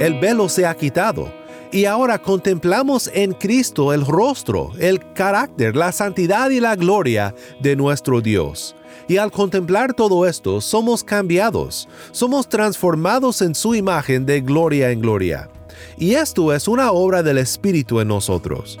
El velo se ha quitado y ahora contemplamos en Cristo el rostro, el carácter, la santidad y la gloria de nuestro Dios. Y al contemplar todo esto, somos cambiados, somos transformados en su imagen de gloria en gloria. Y esto es una obra del Espíritu en nosotros.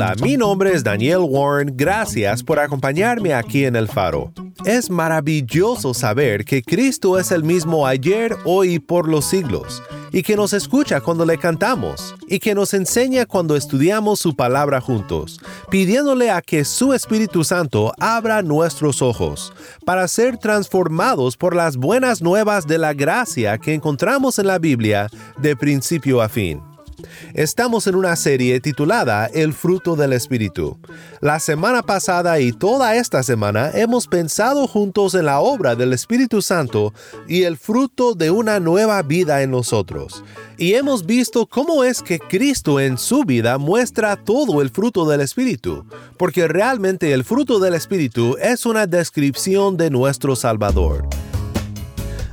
Hola, mi nombre es Daniel Warren, gracias por acompañarme aquí en El Faro. Es maravilloso saber que Cristo es el mismo ayer, hoy y por los siglos, y que nos escucha cuando le cantamos, y que nos enseña cuando estudiamos su palabra juntos, pidiéndole a que su Espíritu Santo abra nuestros ojos, para ser transformados por las buenas nuevas de la gracia que encontramos en la Biblia de principio a fin. Estamos en una serie titulada El fruto del Espíritu. La semana pasada y toda esta semana hemos pensado juntos en la obra del Espíritu Santo y el fruto de una nueva vida en nosotros. Y hemos visto cómo es que Cristo en su vida muestra todo el fruto del Espíritu, porque realmente el fruto del Espíritu es una descripción de nuestro Salvador.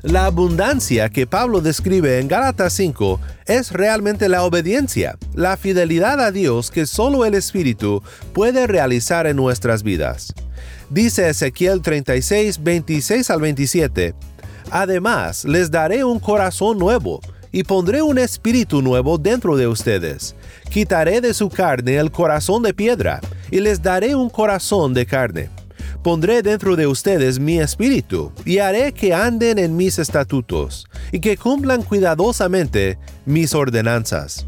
La abundancia que Pablo describe en Gálatas 5 es realmente la obediencia, la fidelidad a Dios que solo el Espíritu puede realizar en nuestras vidas. Dice Ezequiel 36, 26 al 27, Además, les daré un corazón nuevo y pondré un espíritu nuevo dentro de ustedes. Quitaré de su carne el corazón de piedra y les daré un corazón de carne pondré dentro de ustedes mi espíritu, y haré que anden en mis estatutos, y que cumplan cuidadosamente mis ordenanzas.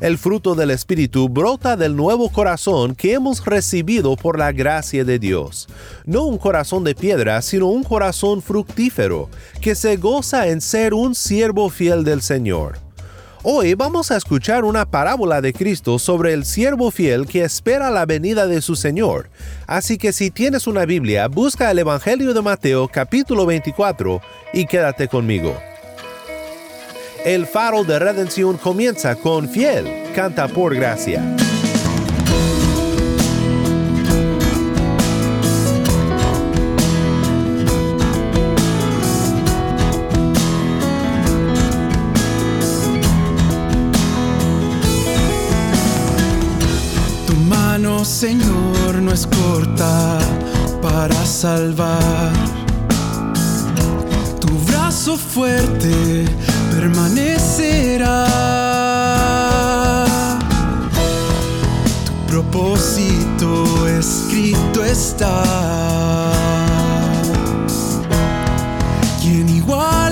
El fruto del Espíritu brota del nuevo corazón que hemos recibido por la gracia de Dios. No un corazón de piedra, sino un corazón fructífero, que se goza en ser un siervo fiel del Señor. Hoy vamos a escuchar una parábola de Cristo sobre el siervo fiel que espera la venida de su Señor. Así que si tienes una Biblia, busca el Evangelio de Mateo capítulo 24 y quédate conmigo. El faro de redención comienza con fiel, canta por gracia. Corta para salvar. Tu brazo fuerte permanecerá. Tu propósito escrito está. ¿Quién igualará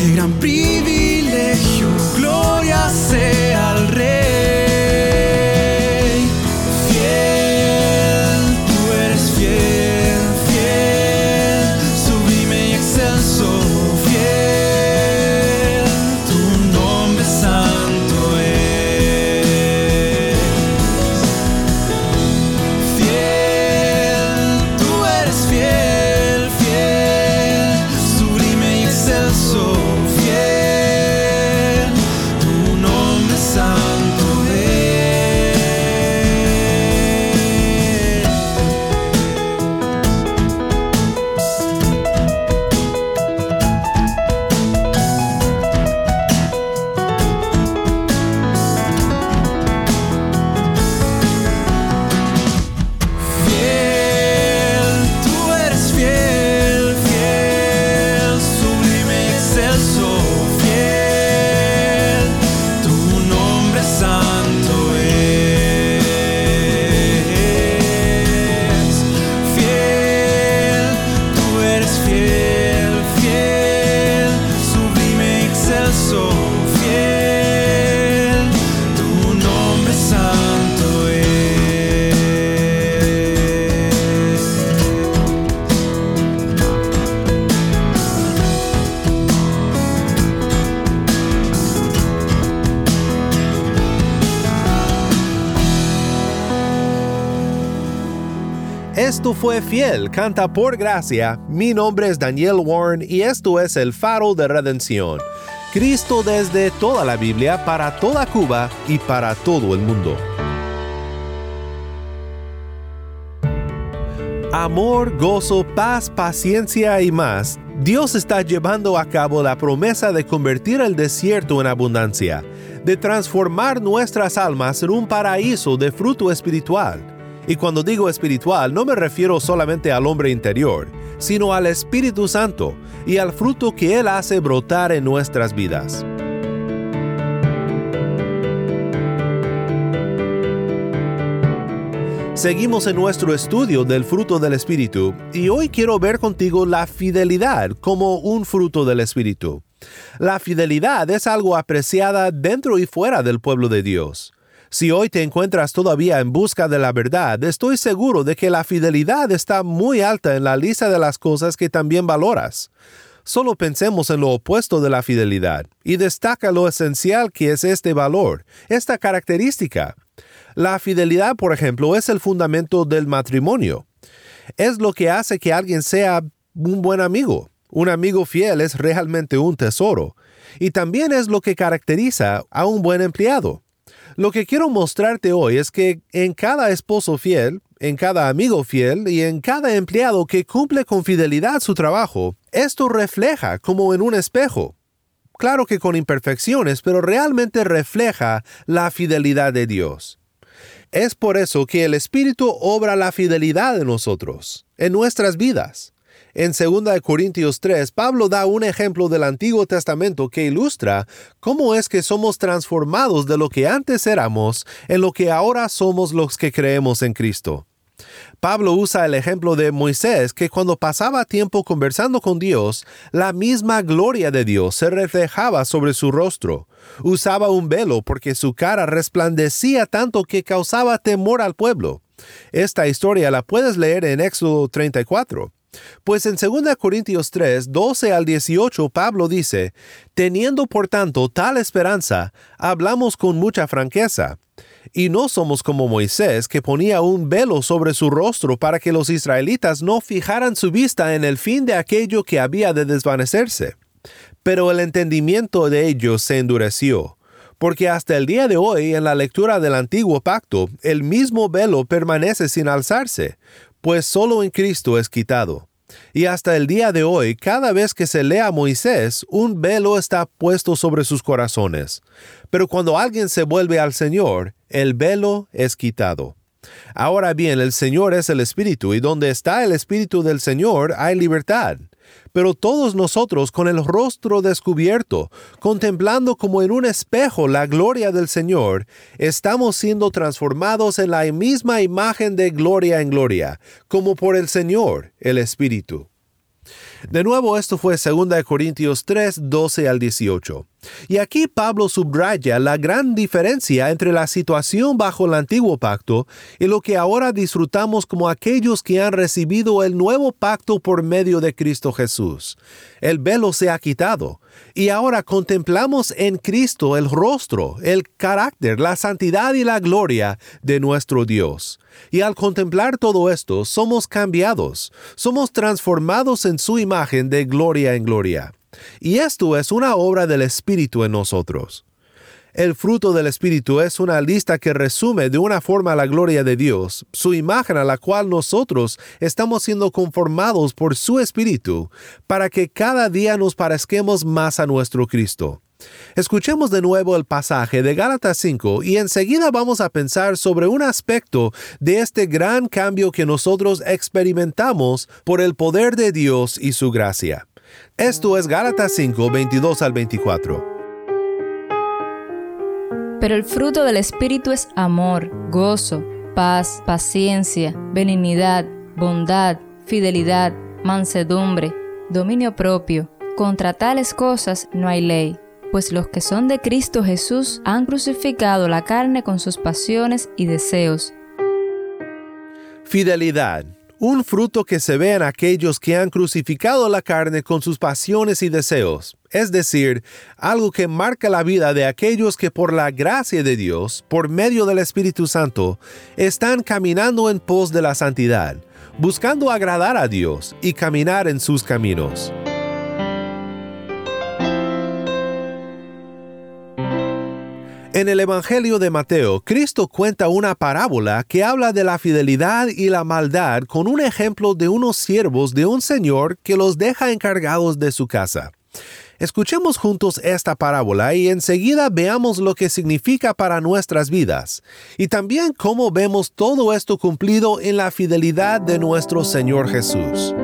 so fue Fiel, canta por gracia. Mi nombre es Daniel Warren y esto es el faro de redención. Cristo desde toda la Biblia, para toda Cuba y para todo el mundo. Amor, gozo, paz, paciencia y más. Dios está llevando a cabo la promesa de convertir el desierto en abundancia, de transformar nuestras almas en un paraíso de fruto espiritual. Y cuando digo espiritual no me refiero solamente al hombre interior, sino al Espíritu Santo y al fruto que Él hace brotar en nuestras vidas. Seguimos en nuestro estudio del fruto del Espíritu y hoy quiero ver contigo la fidelidad como un fruto del Espíritu. La fidelidad es algo apreciada dentro y fuera del pueblo de Dios. Si hoy te encuentras todavía en busca de la verdad, estoy seguro de que la fidelidad está muy alta en la lista de las cosas que también valoras. Solo pensemos en lo opuesto de la fidelidad y destaca lo esencial que es este valor, esta característica. La fidelidad, por ejemplo, es el fundamento del matrimonio. Es lo que hace que alguien sea un buen amigo. Un amigo fiel es realmente un tesoro. Y también es lo que caracteriza a un buen empleado. Lo que quiero mostrarte hoy es que en cada esposo fiel, en cada amigo fiel y en cada empleado que cumple con fidelidad su trabajo, esto refleja como en un espejo. Claro que con imperfecciones, pero realmente refleja la fidelidad de Dios. Es por eso que el Espíritu obra la fidelidad en nosotros, en nuestras vidas. En 2 Corintios 3, Pablo da un ejemplo del Antiguo Testamento que ilustra cómo es que somos transformados de lo que antes éramos en lo que ahora somos los que creemos en Cristo. Pablo usa el ejemplo de Moisés, que cuando pasaba tiempo conversando con Dios, la misma gloria de Dios se reflejaba sobre su rostro. Usaba un velo porque su cara resplandecía tanto que causaba temor al pueblo. Esta historia la puedes leer en Éxodo 34. Pues en 2 Corintios 3, 12 al 18, Pablo dice, Teniendo por tanto tal esperanza, hablamos con mucha franqueza y no somos como Moisés, que ponía un velo sobre su rostro para que los israelitas no fijaran su vista en el fin de aquello que había de desvanecerse. Pero el entendimiento de ellos se endureció, porque hasta el día de hoy en la lectura del antiguo pacto el mismo velo permanece sin alzarse, pues solo en Cristo es quitado. Y hasta el día de hoy, cada vez que se lea a Moisés, un velo está puesto sobre sus corazones. Pero cuando alguien se vuelve al Señor, el velo es quitado. Ahora bien, el Señor es el Espíritu, y donde está el Espíritu del Señor hay libertad. Pero todos nosotros con el rostro descubierto, contemplando como en un espejo la gloria del Señor, estamos siendo transformados en la misma imagen de gloria en gloria, como por el Señor, el Espíritu. De nuevo, esto fue 2 Corintios 3, 12 al 18. Y aquí Pablo subraya la gran diferencia entre la situación bajo el antiguo pacto y lo que ahora disfrutamos como aquellos que han recibido el nuevo pacto por medio de Cristo Jesús. El velo se ha quitado y ahora contemplamos en Cristo el rostro, el carácter, la santidad y la gloria de nuestro Dios. Y al contemplar todo esto, somos cambiados, somos transformados en su imagen de gloria en gloria. Y esto es una obra del Espíritu en nosotros. El fruto del Espíritu es una lista que resume de una forma la gloria de Dios, su imagen a la cual nosotros estamos siendo conformados por su Espíritu, para que cada día nos parezquemos más a nuestro Cristo. Escuchemos de nuevo el pasaje de Gálatas 5 y enseguida vamos a pensar sobre un aspecto de este gran cambio que nosotros experimentamos por el poder de Dios y su gracia. Esto es Gálatas 5, 22 al 24. Pero el fruto del Espíritu es amor, gozo, paz, paciencia, benignidad, bondad, fidelidad, mansedumbre, dominio propio. Contra tales cosas no hay ley, pues los que son de Cristo Jesús han crucificado la carne con sus pasiones y deseos. Fidelidad un fruto que se ve en aquellos que han crucificado la carne con sus pasiones y deseos, es decir, algo que marca la vida de aquellos que por la gracia de Dios, por medio del Espíritu Santo, están caminando en pos de la santidad, buscando agradar a Dios y caminar en sus caminos. En el Evangelio de Mateo, Cristo cuenta una parábola que habla de la fidelidad y la maldad con un ejemplo de unos siervos de un señor que los deja encargados de su casa. Escuchemos juntos esta parábola y enseguida veamos lo que significa para nuestras vidas y también cómo vemos todo esto cumplido en la fidelidad de nuestro Señor Jesús.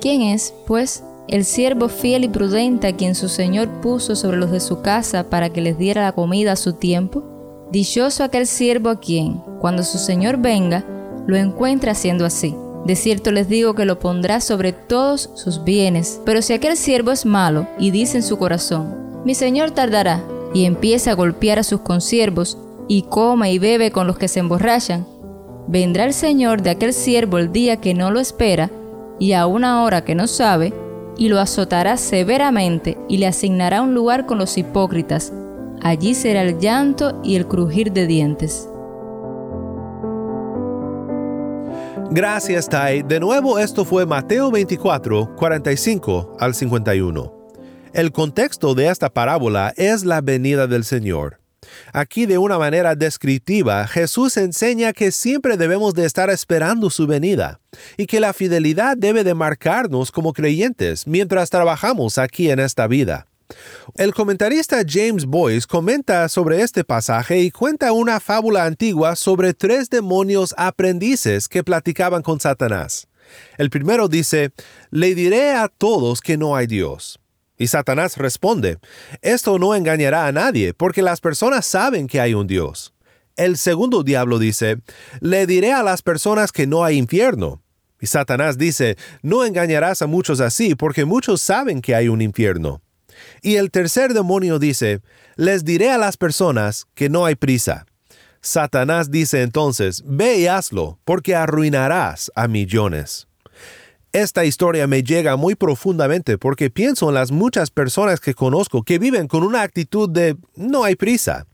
¿Quién es, pues, el siervo fiel y prudente a quien su señor puso sobre los de su casa para que les diera la comida a su tiempo? Dichoso aquel siervo a quien, cuando su señor venga, lo encuentre haciendo así. De cierto les digo que lo pondrá sobre todos sus bienes. Pero si aquel siervo es malo y dice en su corazón, mi señor tardará, y empieza a golpear a sus consiervos, y come y bebe con los que se emborrachan, vendrá el señor de aquel siervo el día que no lo espera, y a una hora que no sabe, y lo azotará severamente y le asignará un lugar con los hipócritas. Allí será el llanto y el crujir de dientes. Gracias, Tai. De nuevo, esto fue Mateo 24, 45 al 51. El contexto de esta parábola es la venida del Señor. Aquí de una manera descriptiva, Jesús enseña que siempre debemos de estar esperando su venida y que la fidelidad debe de marcarnos como creyentes mientras trabajamos aquí en esta vida. El comentarista James Boyce comenta sobre este pasaje y cuenta una fábula antigua sobre tres demonios aprendices que platicaban con Satanás. El primero dice, le diré a todos que no hay Dios. Y Satanás responde, esto no engañará a nadie, porque las personas saben que hay un Dios. El segundo diablo dice, le diré a las personas que no hay infierno. Y Satanás dice, no engañarás a muchos así, porque muchos saben que hay un infierno. Y el tercer demonio dice, les diré a las personas que no hay prisa. Satanás dice entonces, ve y hazlo, porque arruinarás a millones. Esta historia me llega muy profundamente porque pienso en las muchas personas que conozco que viven con una actitud de no hay prisa.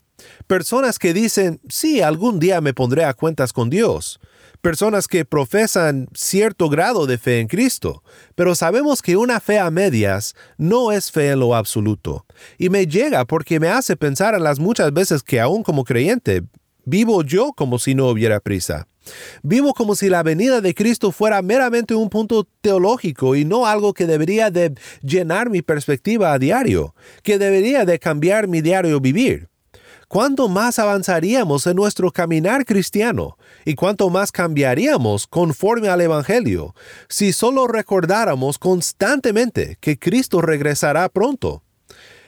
Personas que dicen, sí, algún día me pondré a cuentas con Dios. Personas que profesan cierto grado de fe en Cristo, pero sabemos que una fe a medias no es fe en lo absoluto. Y me llega porque me hace pensar en las muchas veces que aún como creyente vivo yo como si no hubiera prisa. Vivo como si la venida de Cristo fuera meramente un punto teológico y no algo que debería de llenar mi perspectiva a diario, que debería de cambiar mi diario vivir. ¿Cuánto más avanzaríamos en nuestro caminar cristiano y cuánto más cambiaríamos conforme al Evangelio si solo recordáramos constantemente que Cristo regresará pronto?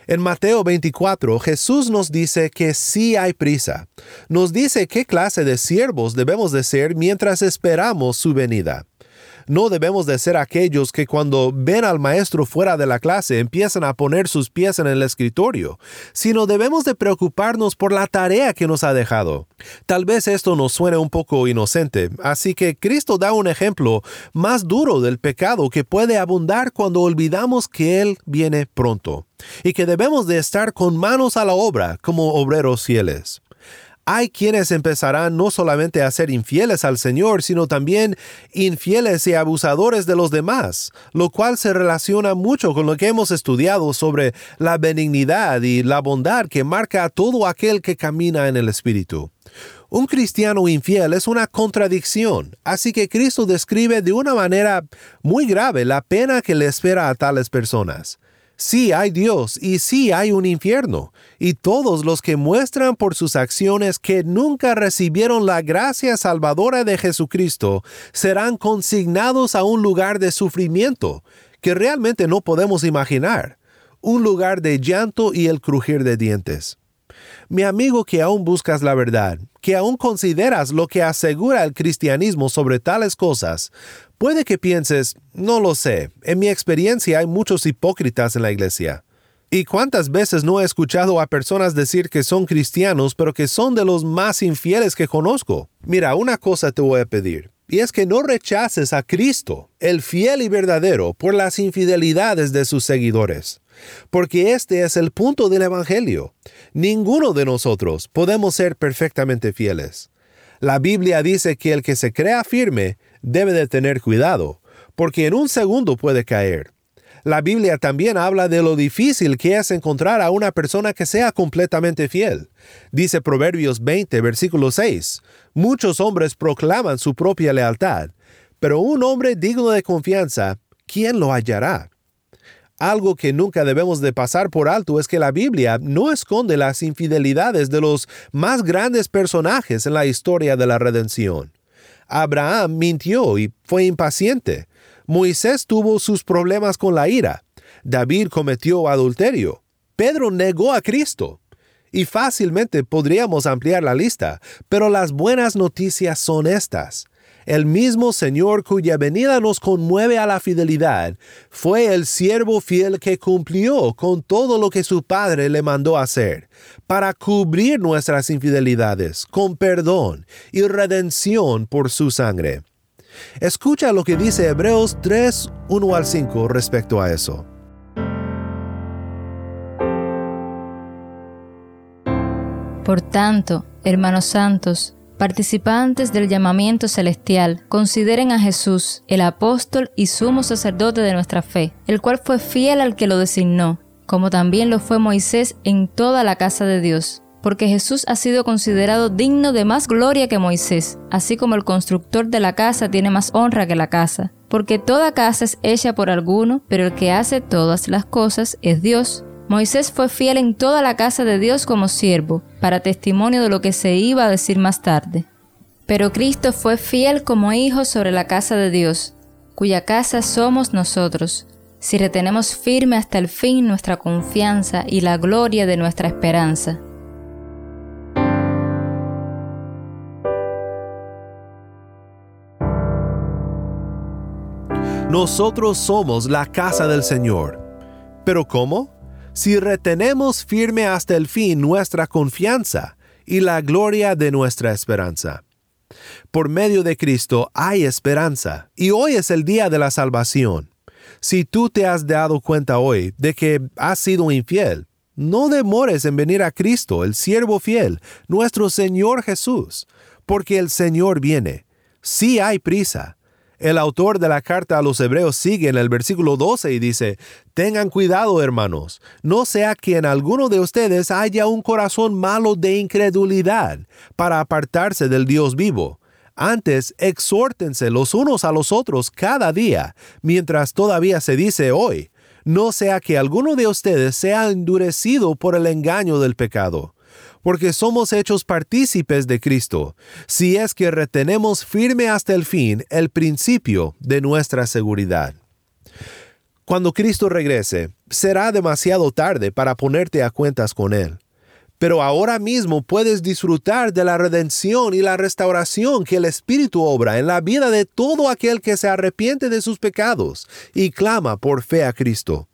En Mateo 24, Jesús nos dice que sí hay prisa. Nos dice qué clase de siervos debemos de ser mientras esperamos su venida. No debemos de ser aquellos que cuando ven al maestro fuera de la clase empiezan a poner sus pies en el escritorio, sino debemos de preocuparnos por la tarea que nos ha dejado. Tal vez esto nos suene un poco inocente, así que Cristo da un ejemplo más duro del pecado que puede abundar cuando olvidamos que Él viene pronto y que debemos de estar con manos a la obra como obreros fieles hay quienes empezarán no solamente a ser infieles al Señor, sino también infieles y abusadores de los demás, lo cual se relaciona mucho con lo que hemos estudiado sobre la benignidad y la bondad que marca a todo aquel que camina en el Espíritu. Un cristiano infiel es una contradicción, así que Cristo describe de una manera muy grave la pena que le espera a tales personas. Sí hay Dios y sí hay un infierno, y todos los que muestran por sus acciones que nunca recibieron la gracia salvadora de Jesucristo serán consignados a un lugar de sufrimiento que realmente no podemos imaginar, un lugar de llanto y el crujir de dientes. Mi amigo que aún buscas la verdad, que aún consideras lo que asegura el cristianismo sobre tales cosas, puede que pienses, no lo sé, en mi experiencia hay muchos hipócritas en la iglesia. ¿Y cuántas veces no he escuchado a personas decir que son cristianos pero que son de los más infieles que conozco? Mira, una cosa te voy a pedir, y es que no rechaces a Cristo, el fiel y verdadero, por las infidelidades de sus seguidores. Porque este es el punto del Evangelio. Ninguno de nosotros podemos ser perfectamente fieles. La Biblia dice que el que se crea firme debe de tener cuidado, porque en un segundo puede caer. La Biblia también habla de lo difícil que es encontrar a una persona que sea completamente fiel. Dice Proverbios 20, versículo 6, Muchos hombres proclaman su propia lealtad, pero un hombre digno de confianza, ¿quién lo hallará? Algo que nunca debemos de pasar por alto es que la Biblia no esconde las infidelidades de los más grandes personajes en la historia de la redención. Abraham mintió y fue impaciente. Moisés tuvo sus problemas con la ira. David cometió adulterio. Pedro negó a Cristo. Y fácilmente podríamos ampliar la lista, pero las buenas noticias son estas. El mismo Señor cuya venida nos conmueve a la fidelidad, fue el siervo fiel que cumplió con todo lo que su Padre le mandó hacer, para cubrir nuestras infidelidades con perdón y redención por su sangre. Escucha lo que dice Hebreos 3, 1 al 5 respecto a eso. Por tanto, hermanos santos, participantes del llamamiento celestial, consideren a Jesús, el apóstol y sumo sacerdote de nuestra fe, el cual fue fiel al que lo designó, como también lo fue Moisés en toda la casa de Dios porque Jesús ha sido considerado digno de más gloria que Moisés, así como el constructor de la casa tiene más honra que la casa, porque toda casa es hecha por alguno, pero el que hace todas las cosas es Dios. Moisés fue fiel en toda la casa de Dios como siervo, para testimonio de lo que se iba a decir más tarde. Pero Cristo fue fiel como hijo sobre la casa de Dios, cuya casa somos nosotros, si retenemos firme hasta el fin nuestra confianza y la gloria de nuestra esperanza. Nosotros somos la casa del Señor. ¿Pero cómo? Si retenemos firme hasta el fin nuestra confianza y la gloria de nuestra esperanza. Por medio de Cristo hay esperanza, y hoy es el día de la salvación. Si tú te has dado cuenta hoy de que has sido infiel, no demores en venir a Cristo, el siervo fiel, nuestro Señor Jesús, porque el Señor viene. Sí hay prisa, el autor de la carta a los hebreos sigue en el versículo 12 y dice, Tengan cuidado, hermanos, no sea que en alguno de ustedes haya un corazón malo de incredulidad para apartarse del Dios vivo. Antes, exhórtense los unos a los otros cada día, mientras todavía se dice hoy, no sea que alguno de ustedes sea endurecido por el engaño del pecado porque somos hechos partícipes de Cristo, si es que retenemos firme hasta el fin el principio de nuestra seguridad. Cuando Cristo regrese, será demasiado tarde para ponerte a cuentas con Él. Pero ahora mismo puedes disfrutar de la redención y la restauración que el Espíritu obra en la vida de todo aquel que se arrepiente de sus pecados y clama por fe a Cristo.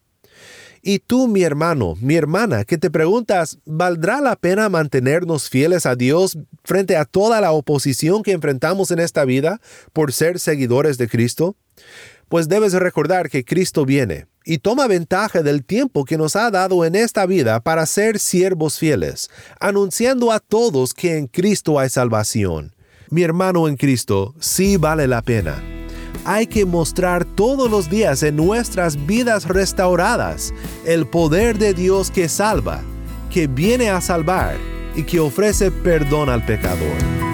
Y tú, mi hermano, mi hermana, que te preguntas, ¿valdrá la pena mantenernos fieles a Dios frente a toda la oposición que enfrentamos en esta vida por ser seguidores de Cristo? Pues debes recordar que Cristo viene y toma ventaja del tiempo que nos ha dado en esta vida para ser siervos fieles, anunciando a todos que en Cristo hay salvación. Mi hermano en Cristo, sí vale la pena hay que mostrar todos los días en nuestras vidas restauradas el poder de Dios que salva, que viene a salvar y que ofrece perdón al pecador.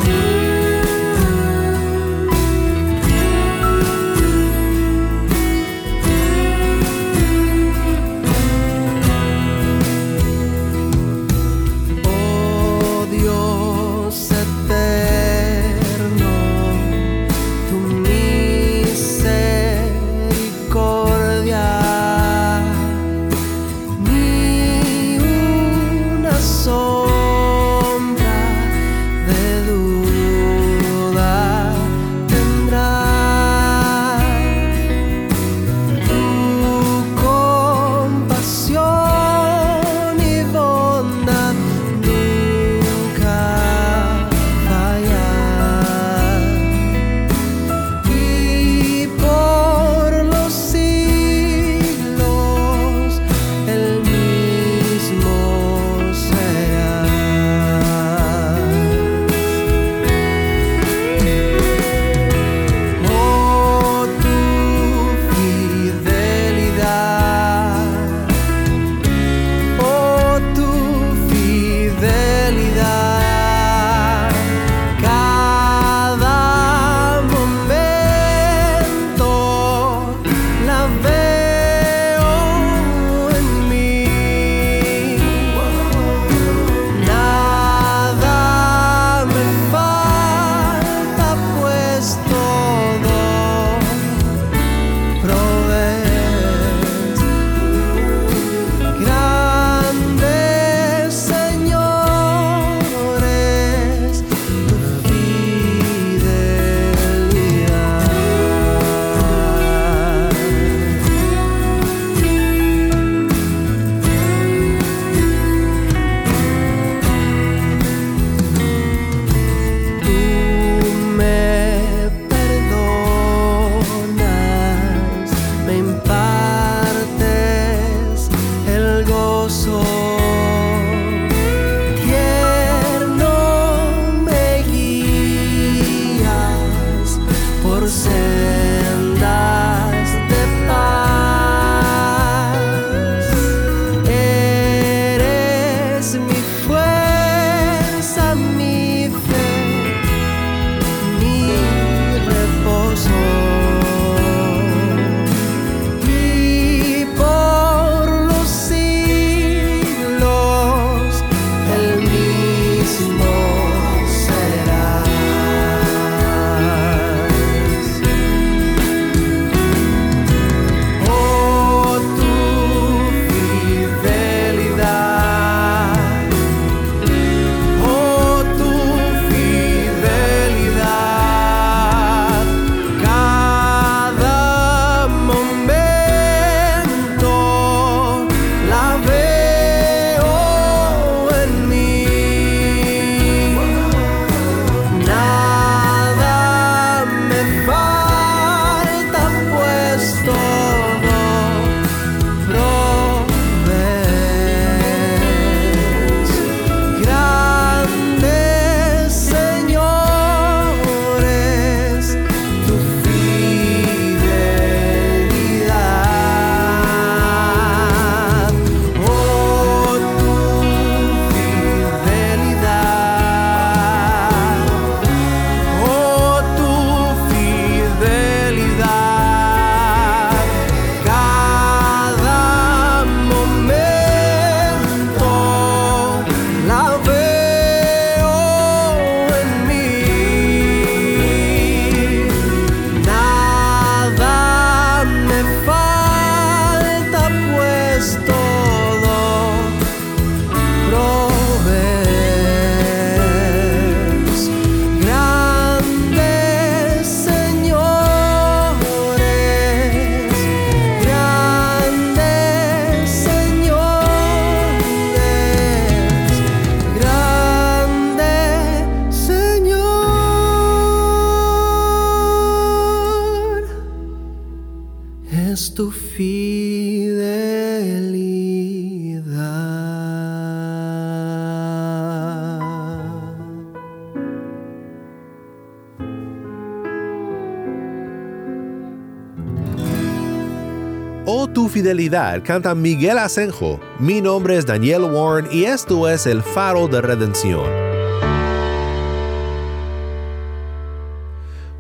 Fidelidad, canta Miguel Asenjo. Mi nombre es Daniel Warren y esto es el faro de redención.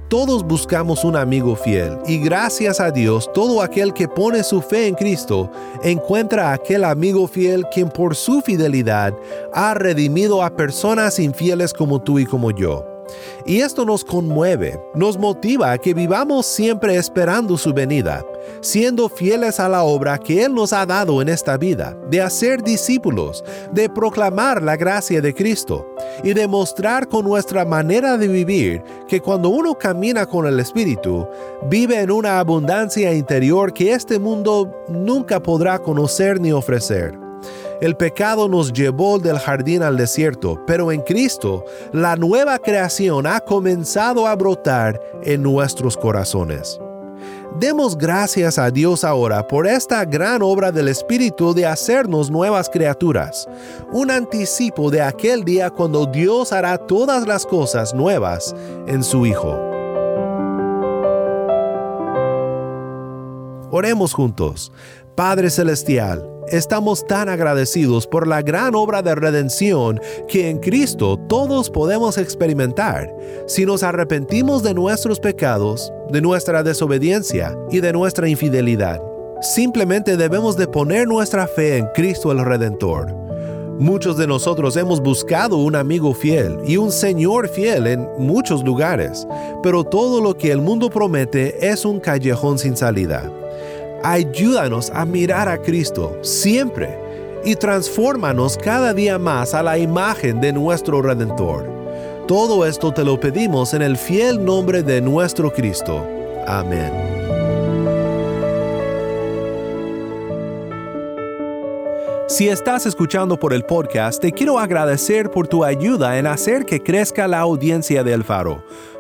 Todos buscamos un amigo fiel y gracias a Dios todo aquel que pone su fe en Cristo encuentra a aquel amigo fiel quien por su fidelidad ha redimido a personas infieles como tú y como yo. Y esto nos conmueve, nos motiva a que vivamos siempre esperando su venida, siendo fieles a la obra que Él nos ha dado en esta vida, de hacer discípulos, de proclamar la gracia de Cristo y de mostrar con nuestra manera de vivir que cuando uno camina con el Espíritu, vive en una abundancia interior que este mundo nunca podrá conocer ni ofrecer. El pecado nos llevó del jardín al desierto, pero en Cristo la nueva creación ha comenzado a brotar en nuestros corazones. Demos gracias a Dios ahora por esta gran obra del Espíritu de hacernos nuevas criaturas, un anticipo de aquel día cuando Dios hará todas las cosas nuevas en su Hijo. Oremos juntos. Padre Celestial, estamos tan agradecidos por la gran obra de redención que en Cristo todos podemos experimentar si nos arrepentimos de nuestros pecados, de nuestra desobediencia y de nuestra infidelidad. Simplemente debemos de poner nuestra fe en Cristo el Redentor. Muchos de nosotros hemos buscado un amigo fiel y un Señor fiel en muchos lugares, pero todo lo que el mundo promete es un callejón sin salida. Ayúdanos a mirar a Cristo siempre y transfórmanos cada día más a la imagen de nuestro Redentor. Todo esto te lo pedimos en el fiel nombre de nuestro Cristo. Amén. Si estás escuchando por el podcast, te quiero agradecer por tu ayuda en hacer que crezca la audiencia del faro.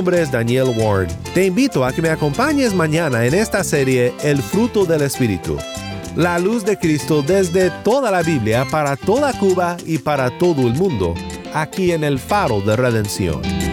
nombre es Daniel Warren. Te invito a que me acompañes mañana en esta serie El fruto del Espíritu. La luz de Cristo desde toda la Biblia para toda Cuba y para todo el mundo, aquí en el faro de redención.